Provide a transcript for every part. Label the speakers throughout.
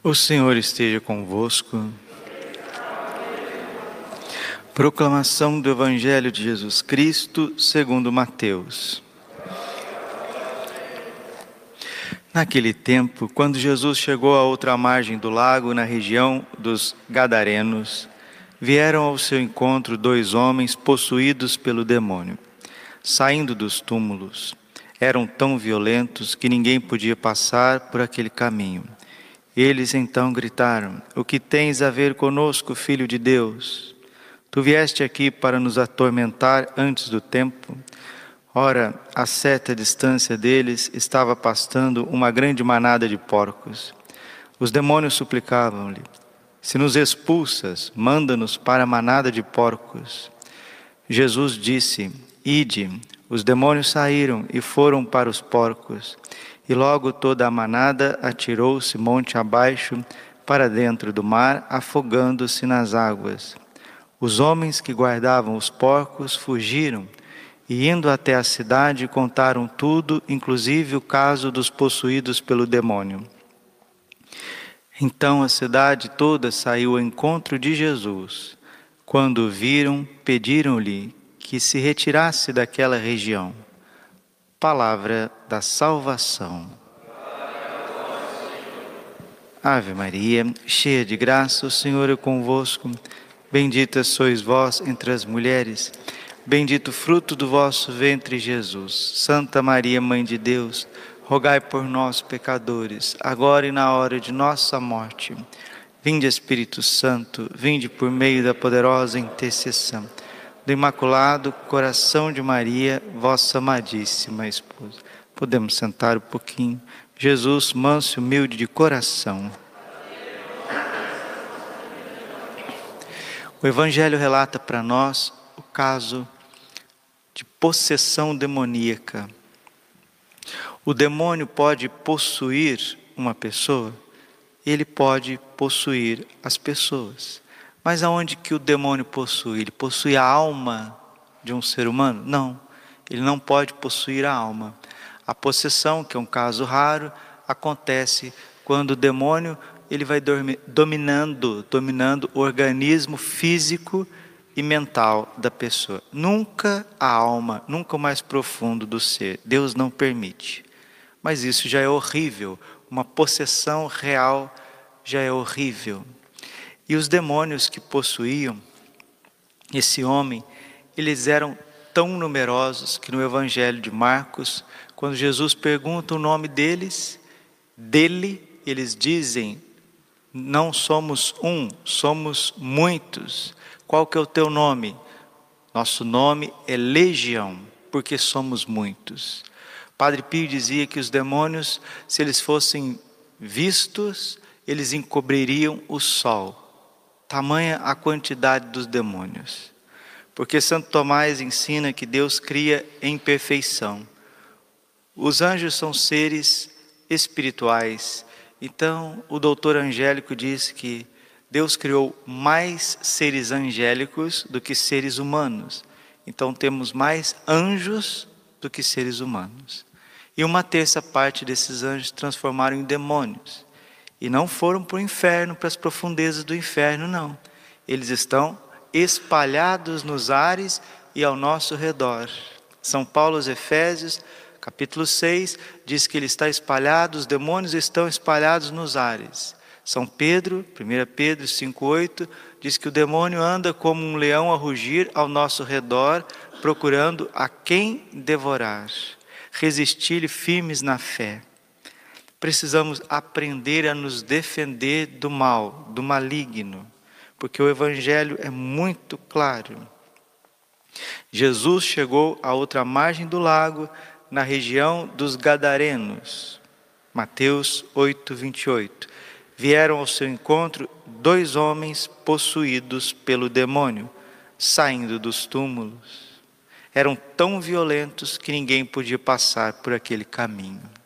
Speaker 1: O Senhor esteja convosco. Proclamação do Evangelho de Jesus Cristo, segundo Mateus. Naquele tempo, quando Jesus chegou à outra margem do lago, na região dos Gadarenos, vieram ao seu encontro dois homens possuídos pelo demônio. Saindo dos túmulos, eram tão violentos que ninguém podia passar por aquele caminho. Eles então gritaram: O que tens a ver conosco, filho de Deus? Tu vieste aqui para nos atormentar antes do tempo? Ora, a certa distância deles estava pastando uma grande manada de porcos. Os demônios suplicavam-lhe: Se nos expulsas, manda-nos para a manada de porcos. Jesus disse: Ide. Os demônios saíram e foram para os porcos. E logo toda a manada atirou-se monte abaixo para dentro do mar, afogando-se nas águas. Os homens que guardavam os porcos fugiram e, indo até a cidade, contaram tudo, inclusive o caso dos possuídos pelo demônio. Então a cidade toda saiu ao encontro de Jesus. Quando o viram, pediram-lhe que se retirasse daquela região palavra da salvação. Ave Maria, cheia de graça, o Senhor é convosco. Bendita sois vós entre as mulheres, bendito o fruto do vosso ventre, Jesus. Santa Maria, Mãe de Deus, rogai por nós, pecadores, agora e na hora de nossa morte. Vinde, Espírito Santo, vinde por meio da poderosa intercessão do Imaculado Coração de Maria, vossa amadíssima esposa. Podemos sentar um pouquinho. Jesus, manso e humilde de coração. O Evangelho relata para nós o caso de possessão demoníaca. O demônio pode possuir uma pessoa, ele pode possuir as pessoas. Mas aonde que o demônio possui? Ele possui a alma de um ser humano? Não, ele não pode possuir a alma. A possessão, que é um caso raro, acontece quando o demônio ele vai dominando, dominando o organismo físico e mental da pessoa. Nunca a alma, nunca o mais profundo do ser. Deus não permite. Mas isso já é horrível. Uma possessão real já é horrível. E os demônios que possuíam esse homem, eles eram tão numerosos que no Evangelho de Marcos, quando Jesus pergunta o nome deles, dele, eles dizem: Não somos um, somos muitos. Qual que é o teu nome? Nosso nome é Legião, porque somos muitos. Padre Pio dizia que os demônios, se eles fossem vistos, eles encobririam o sol tamanha a quantidade dos demônios. Porque Santo Tomás ensina que Deus cria em perfeição. Os anjos são seres espirituais. Então, o doutor Angélico diz que Deus criou mais seres angélicos do que seres humanos. Então, temos mais anjos do que seres humanos. E uma terça parte desses anjos transformaram em demônios. E não foram para o inferno, para as profundezas do inferno, não. Eles estão espalhados nos ares e ao nosso redor. São Paulo aos Efésios, capítulo 6, diz que ele está espalhado, os demônios estão espalhados nos ares. São Pedro, 1 Pedro 5,8, diz que o demônio anda como um leão a rugir ao nosso redor, procurando a quem devorar. Resistir-lhe firmes na fé precisamos aprender a nos defender do mal, do maligno, porque o Evangelho é muito claro. Jesus chegou à outra margem do lago, na região dos Gadarenos. Mateus 8, 28. Vieram ao seu encontro dois homens possuídos pelo demônio, saindo dos túmulos. Eram tão violentos que ninguém podia passar por aquele caminho.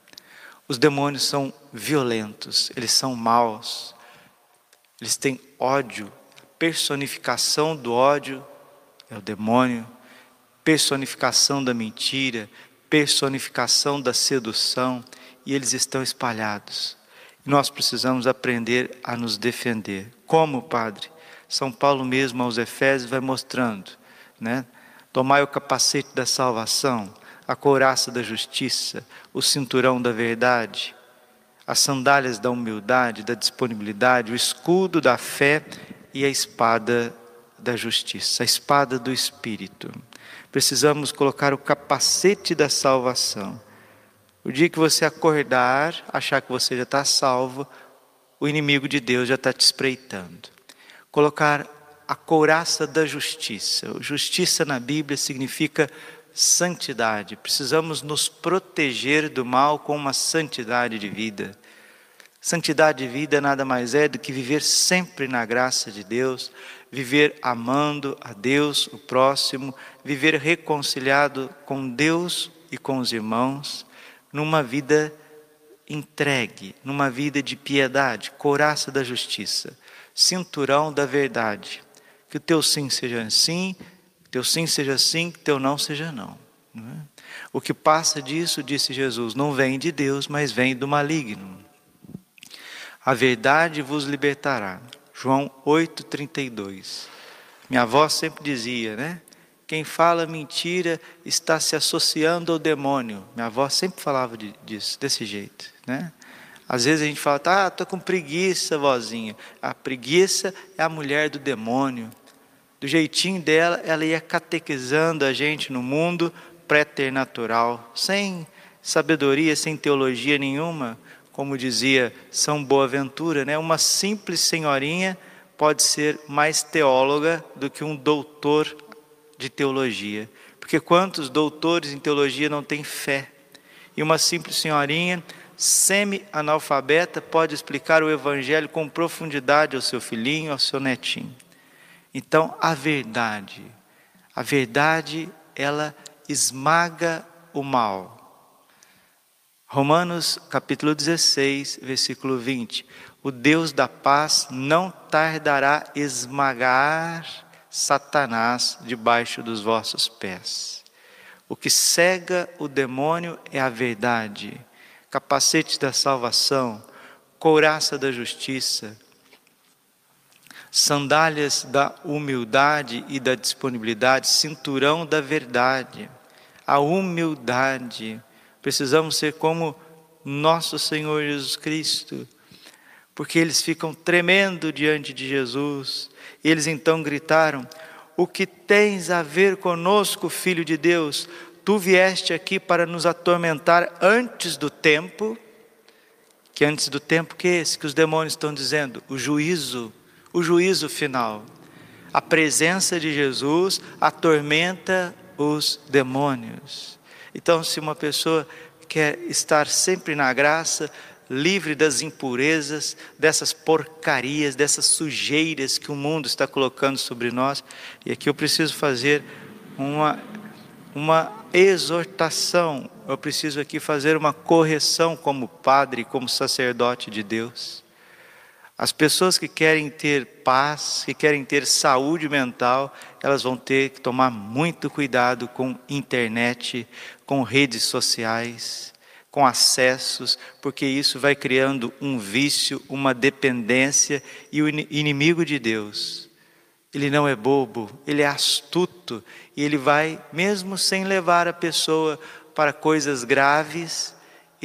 Speaker 1: Os demônios são violentos, eles são maus, eles têm ódio. Personificação do ódio é o demônio, personificação da mentira, personificação da sedução, e eles estão espalhados. Nós precisamos aprender a nos defender. Como, Padre? São Paulo mesmo aos Efésios vai mostrando, né? Tomai o capacete da salvação, a couraça da justiça, o cinturão da verdade, as sandálias da humildade, da disponibilidade, o escudo da fé e a espada da justiça, a espada do Espírito. Precisamos colocar o capacete da salvação. O dia que você acordar, achar que você já está salvo, o inimigo de Deus já está te espreitando. Colocar a couraça da justiça. Justiça na Bíblia significa santidade. Precisamos nos proteger do mal com uma santidade de vida. Santidade de vida nada mais é do que viver sempre na graça de Deus, viver amando a Deus, o próximo, viver reconciliado com Deus e com os irmãos, numa vida entregue, numa vida de piedade, couraça da justiça, cinturão da verdade. Que o teu sim seja sim, teu sim seja sim, teu não seja não. não é? O que passa disso, disse Jesus, não vem de Deus, mas vem do maligno. A verdade vos libertará. João 8,32. Minha avó sempre dizia, né? Quem fala mentira está se associando ao demônio. Minha avó sempre falava disso, desse jeito, né? Às vezes a gente fala, tá, tô com preguiça, vozinha. A preguiça é a mulher do demônio do jeitinho dela, ela ia catequizando a gente no mundo préternatural, sem sabedoria, sem teologia nenhuma, como dizia São Boaventura, né? Uma simples senhorinha pode ser mais teóloga do que um doutor de teologia. Porque quantos doutores em teologia não têm fé? E uma simples senhorinha semi-analfabeta pode explicar o evangelho com profundidade ao seu filhinho, ao seu netinho. Então, a verdade, a verdade, ela esmaga o mal. Romanos capítulo 16, versículo 20. O Deus da paz não tardará esmagar Satanás debaixo dos vossos pés. O que cega o demônio é a verdade, capacete da salvação, couraça da justiça, sandálias da humildade e da disponibilidade, cinturão da verdade, a humildade. Precisamos ser como nosso Senhor Jesus Cristo, porque eles ficam tremendo diante de Jesus. Eles então gritaram: O que tens a ver conosco, filho de Deus? Tu vieste aqui para nos atormentar antes do tempo. Que antes do tempo que esse que os demônios estão dizendo, o juízo o juízo final. A presença de Jesus atormenta os demônios. Então, se uma pessoa quer estar sempre na graça, livre das impurezas, dessas porcarias, dessas sujeiras que o mundo está colocando sobre nós, e aqui eu preciso fazer uma, uma exortação, eu preciso aqui fazer uma correção como padre, como sacerdote de Deus. As pessoas que querem ter paz, que querem ter saúde mental, elas vão ter que tomar muito cuidado com internet, com redes sociais, com acessos, porque isso vai criando um vício, uma dependência e o inimigo de Deus. Ele não é bobo, ele é astuto e ele vai, mesmo sem levar a pessoa para coisas graves,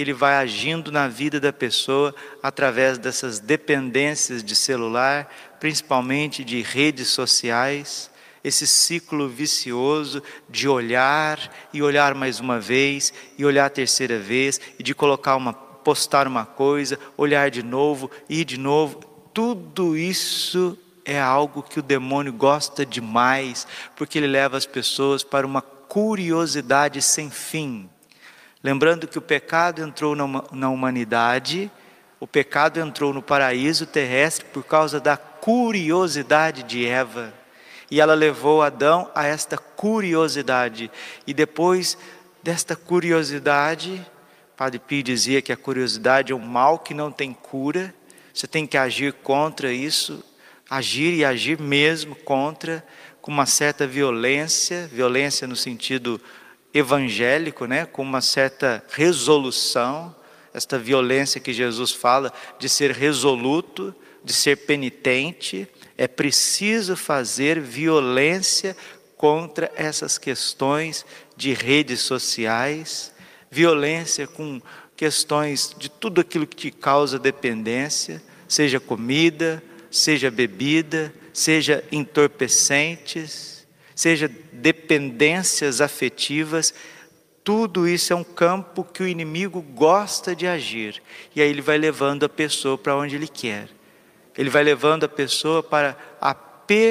Speaker 1: ele vai agindo na vida da pessoa através dessas dependências de celular, principalmente de redes sociais, esse ciclo vicioso de olhar e olhar mais uma vez e olhar a terceira vez e de colocar uma postar uma coisa, olhar de novo e de novo, tudo isso é algo que o demônio gosta demais, porque ele leva as pessoas para uma curiosidade sem fim. Lembrando que o pecado entrou na humanidade, o pecado entrou no paraíso terrestre por causa da curiosidade de Eva. E ela levou Adão a esta curiosidade. E depois desta curiosidade, Padre Pio dizia que a curiosidade é um mal que não tem cura. Você tem que agir contra isso, agir e agir mesmo contra, com uma certa violência, violência no sentido evangélico, né, com uma certa resolução. esta violência que Jesus fala, de ser resoluto, de ser penitente, é preciso fazer violência contra essas questões de redes sociais, violência com questões de tudo aquilo que te causa dependência, seja comida, seja bebida, seja entorpecentes, seja dependências afetivas, tudo isso é um campo que o inimigo gosta de agir. E aí ele vai levando a pessoa para onde ele quer. Ele vai levando a pessoa para a perturbação.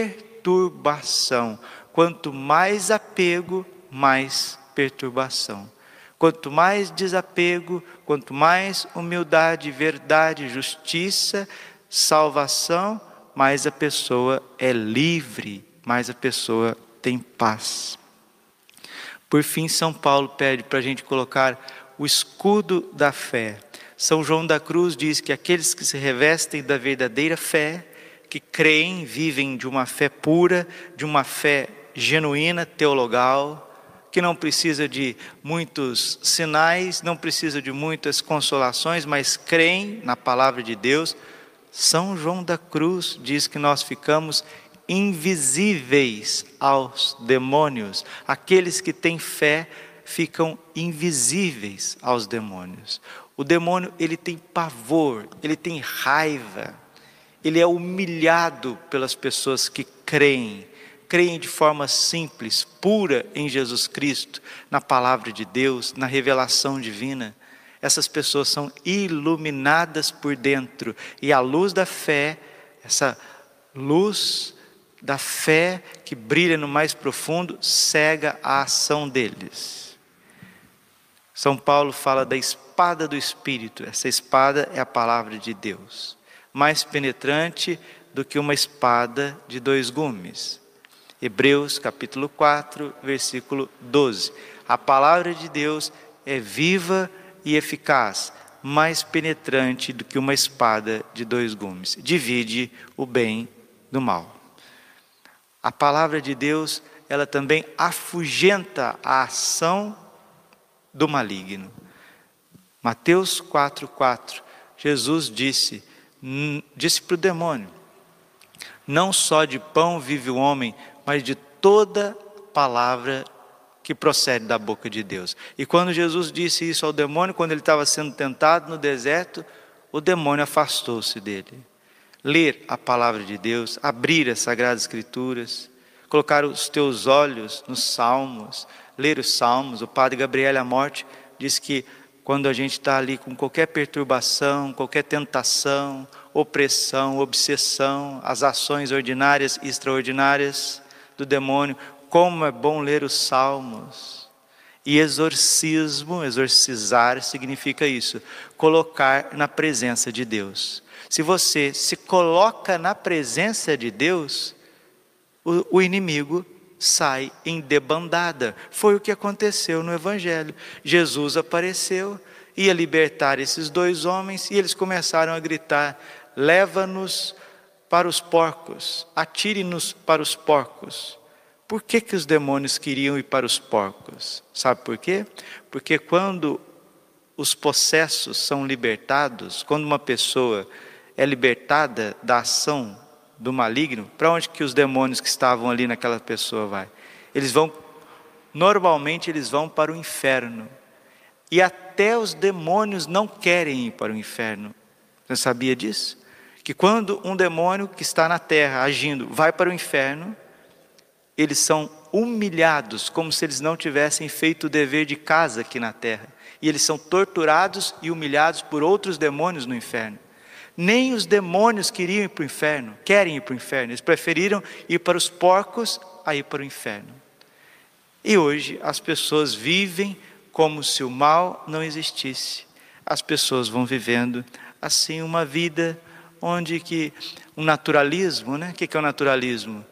Speaker 1: Quanto mais apego, mais perturbação. Quanto mais desapego, quanto mais humildade, verdade, justiça, salvação, mais a pessoa é livre, mais a pessoa tem paz. Por fim, São Paulo pede para a gente colocar o escudo da fé. São João da Cruz diz que aqueles que se revestem da verdadeira fé, que creem, vivem de uma fé pura, de uma fé genuína, teologal, que não precisa de muitos sinais, não precisa de muitas consolações, mas creem na palavra de Deus. São João da Cruz diz que nós ficamos invisíveis aos demônios. Aqueles que têm fé ficam invisíveis aos demônios. O demônio, ele tem pavor, ele tem raiva. Ele é humilhado pelas pessoas que creem creem de forma simples, pura em Jesus Cristo, na palavra de Deus, na revelação divina, essas pessoas são iluminadas por dentro e a luz da fé, essa luz da fé que brilha no mais profundo, cega a ação deles. São Paulo fala da espada do Espírito, essa espada é a palavra de Deus, mais penetrante do que uma espada de dois gumes. Hebreus capítulo 4, versículo 12. A palavra de Deus é viva e eficaz, mais penetrante do que uma espada de dois gumes. Divide o bem do mal. A palavra de Deus, ela também afugenta a ação do maligno. Mateus 4:4. Jesus disse, disse para o demônio: Não só de pão vive o homem, mas de toda palavra que procede da boca de Deus. E quando Jesus disse isso ao demônio, quando ele estava sendo tentado no deserto, o demônio afastou-se dele. Ler a palavra de Deus, abrir as sagradas escrituras, colocar os teus olhos nos salmos, ler os salmos. O padre Gabriel à morte diz que quando a gente está ali com qualquer perturbação, qualquer tentação, opressão, obsessão, as ações ordinárias e extraordinárias, do demônio. Como é bom ler os salmos. E exorcismo, exorcizar significa isso, colocar na presença de Deus. Se você se coloca na presença de Deus, o, o inimigo sai em debandada. Foi o que aconteceu no Evangelho. Jesus apareceu, ia libertar esses dois homens e eles começaram a gritar: leva-nos para os porcos, atire-nos para os porcos. Por que, que os demônios queriam ir para os porcos? Sabe por quê? Porque quando os possessos são libertados, quando uma pessoa é libertada da ação do maligno, para onde que os demônios que estavam ali naquela pessoa vai? Eles vão, normalmente eles vão para o inferno. E até os demônios não querem ir para o inferno. Você sabia disso? que quando um demônio que está na terra agindo vai para o inferno, eles são humilhados como se eles não tivessem feito o dever de casa aqui na terra. E eles são torturados e humilhados por outros demônios no inferno. Nem os demônios queriam ir para o inferno, querem ir para o inferno, eles preferiram ir para os porcos a ir para o inferno. E hoje as pessoas vivem como se o mal não existisse. As pessoas vão vivendo assim uma vida onde que um naturalismo, né? O que é o naturalismo?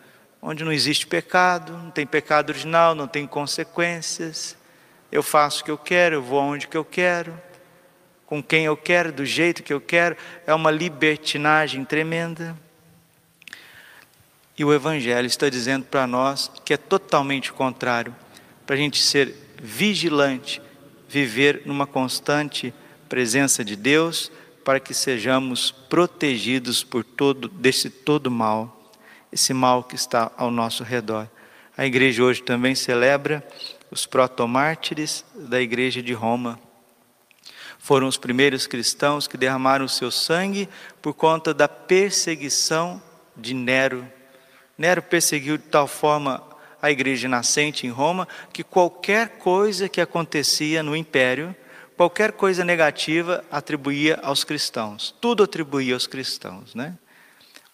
Speaker 1: Onde não existe pecado, não tem pecado original, não tem consequências. Eu faço o que eu quero, eu vou aonde que eu quero, com quem eu quero, do jeito que eu quero. É uma libertinagem tremenda. E o Evangelho está dizendo para nós que é totalmente contrário, para a gente ser vigilante, viver numa constante presença de Deus para que sejamos protegidos por todo desse todo mal, esse mal que está ao nosso redor. A igreja hoje também celebra os protomártires da igreja de Roma. Foram os primeiros cristãos que derramaram o seu sangue por conta da perseguição de Nero. Nero perseguiu de tal forma a igreja nascente em Roma que qualquer coisa que acontecia no império qualquer coisa negativa atribuía aos cristãos, tudo atribuía aos cristãos, né?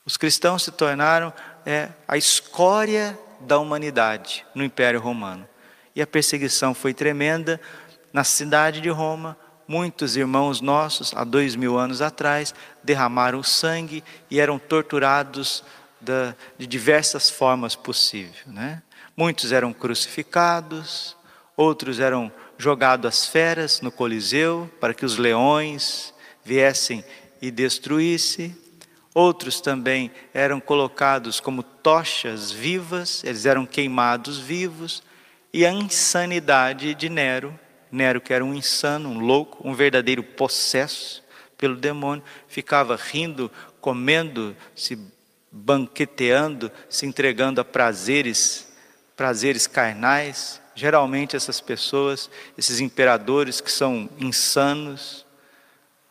Speaker 1: Os cristãos se tornaram é, a escória da humanidade no Império Romano. E a perseguição foi tremenda na cidade de Roma. Muitos irmãos nossos, há dois mil anos atrás, derramaram sangue e eram torturados da, de diversas formas possíveis. Né? Muitos eram crucificados, outros eram jogado às feras no Coliseu para que os leões viessem e destruíssem. Outros também eram colocados como tochas vivas, eles eram queimados vivos. E a insanidade de Nero, Nero que era um insano, um louco, um verdadeiro possesso pelo demônio, ficava rindo, comendo, se banqueteando, se entregando a prazeres, prazeres carnais, Geralmente essas pessoas, esses imperadores que são insanos,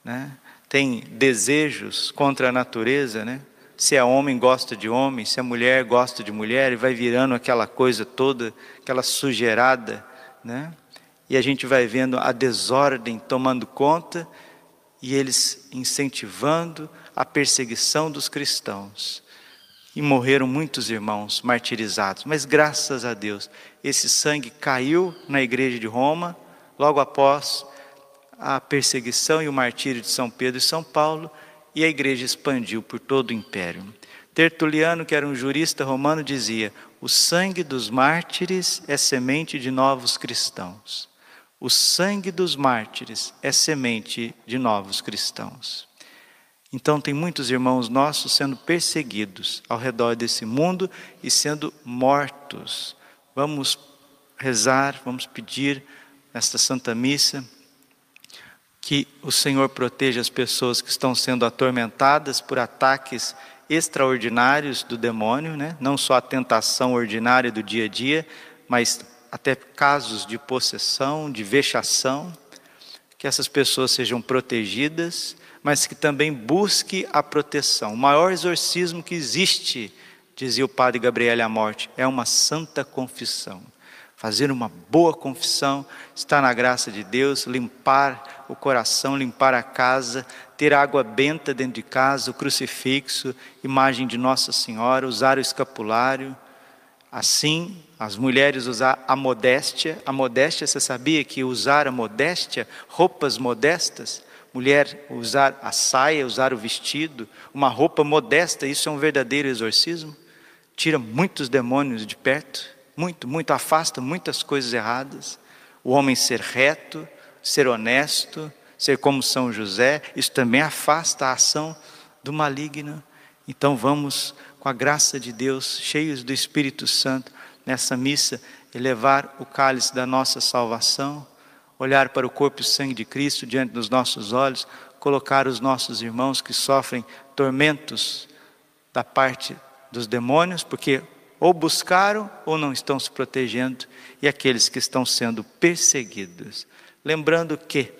Speaker 1: né, têm desejos contra a natureza, né? Se é homem gosta de homem, se é mulher gosta de mulher, e vai virando aquela coisa toda, aquela sujeirada, né? E a gente vai vendo a desordem tomando conta e eles incentivando a perseguição dos cristãos. E morreram muitos irmãos martirizados, mas graças a Deus, esse sangue caiu na igreja de Roma, logo após a perseguição e o martírio de São Pedro e São Paulo, e a igreja expandiu por todo o império. Tertuliano, que era um jurista romano, dizia: O sangue dos mártires é semente de novos cristãos. O sangue dos mártires é semente de novos cristãos. Então, tem muitos irmãos nossos sendo perseguidos ao redor desse mundo e sendo mortos. Vamos rezar, vamos pedir nesta Santa Missa que o Senhor proteja as pessoas que estão sendo atormentadas por ataques extraordinários do demônio, né? não só a tentação ordinária do dia a dia, mas até casos de possessão, de vexação, que essas pessoas sejam protegidas mas que também busque a proteção. O maior exorcismo que existe, dizia o padre Gabriel à morte, é uma santa confissão. Fazer uma boa confissão, estar na graça de Deus, limpar o coração, limpar a casa, ter água benta dentro de casa, o crucifixo, imagem de Nossa Senhora, usar o escapulário. Assim, as mulheres usar a modéstia. A modéstia, você sabia que usar a modéstia, roupas modestas, mulher usar a saia, usar o vestido, uma roupa modesta, isso é um verdadeiro exorcismo. Tira muitos demônios de perto, muito, muito, afasta muitas coisas erradas. O homem ser reto, ser honesto, ser como São José, isso também afasta a ação do maligno. Então vamos, com a graça de Deus, cheios do Espírito Santo, nessa missa, elevar o cálice da nossa salvação olhar para o corpo e sangue de Cristo diante dos nossos olhos, colocar os nossos irmãos que sofrem tormentos da parte dos demônios, porque ou buscaram ou não estão se protegendo, e aqueles que estão sendo perseguidos. Lembrando que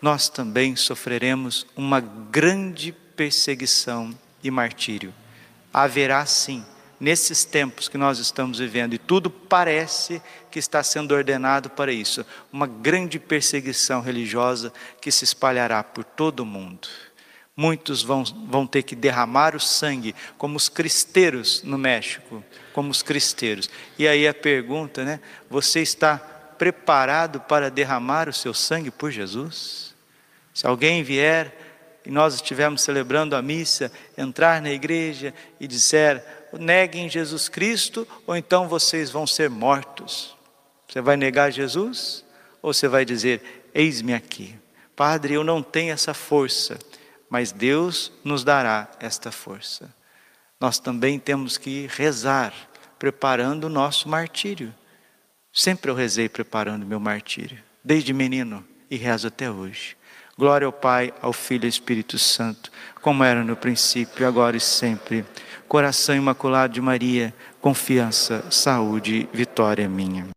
Speaker 1: nós também sofreremos uma grande perseguição e martírio. Haverá sim nesses tempos que nós estamos vivendo, e tudo parece que está sendo ordenado para isso uma grande perseguição religiosa que se espalhará por todo o mundo. Muitos vão, vão ter que derramar o sangue, como os cristeiros no México, como os cristeiros. E aí a pergunta, né? Você está preparado para derramar o seu sangue por Jesus? Se alguém vier e nós estivermos celebrando a missa, entrar na igreja e disser: neguem Jesus Cristo, ou então vocês vão ser mortos. Você vai negar Jesus? Ou você vai dizer: Eis-me aqui. Padre, eu não tenho essa força, mas Deus nos dará esta força. Nós também temos que rezar, preparando o nosso martírio. Sempre eu rezei preparando meu martírio, desde menino, e rezo até hoje. Glória ao Pai, ao Filho e ao Espírito Santo, como era no princípio, agora e sempre. Coração imaculado de Maria, confiança, saúde, vitória minha.